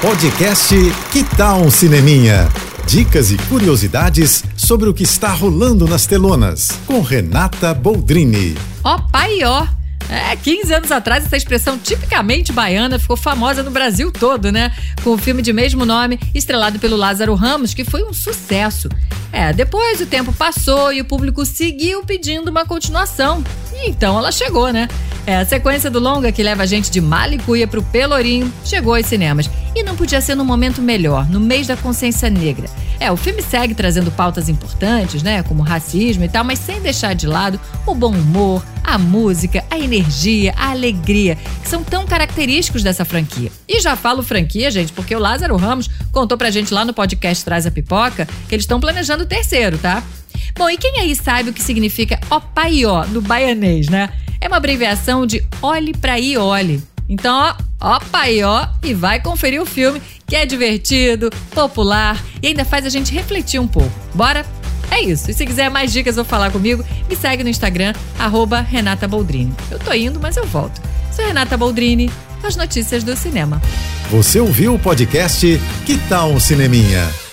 Podcast Que Tal um Cineminha? Dicas e curiosidades sobre o que está rolando nas telonas, com Renata Boldrini. Ó pai ó. É, 15 anos atrás, essa expressão tipicamente baiana ficou famosa no Brasil todo, né? Com o filme de mesmo nome, estrelado pelo Lázaro Ramos, que foi um sucesso. É, depois o tempo passou e o público seguiu pedindo uma continuação. E então ela chegou, né? É, a sequência do longa que leva a gente de Malicuia pro Pelourinho chegou aos cinemas. E não podia ser num momento melhor, no mês da consciência negra. É, o filme segue trazendo pautas importantes, né? Como racismo e tal, mas sem deixar de lado o bom humor, a música, a energia, a alegria, que são tão característicos dessa franquia. E já falo franquia, gente, porque o Lázaro Ramos contou pra gente lá no podcast Traz a Pipoca que eles estão planejando o terceiro, tá? Bom, e quem aí sabe o que significa opaió no baianês, né? É uma abreviação de olhe pra ir olhe. Então, ó, ó pai, ó, e vai conferir o filme, que é divertido, popular e ainda faz a gente refletir um pouco. Bora? É isso. E se quiser mais dicas ou falar comigo, me segue no Instagram, arroba Renata Boldrini. Eu tô indo, mas eu volto. Sou Renata Boldrini, as notícias do cinema. Você ouviu o podcast Que Tal um Cineminha?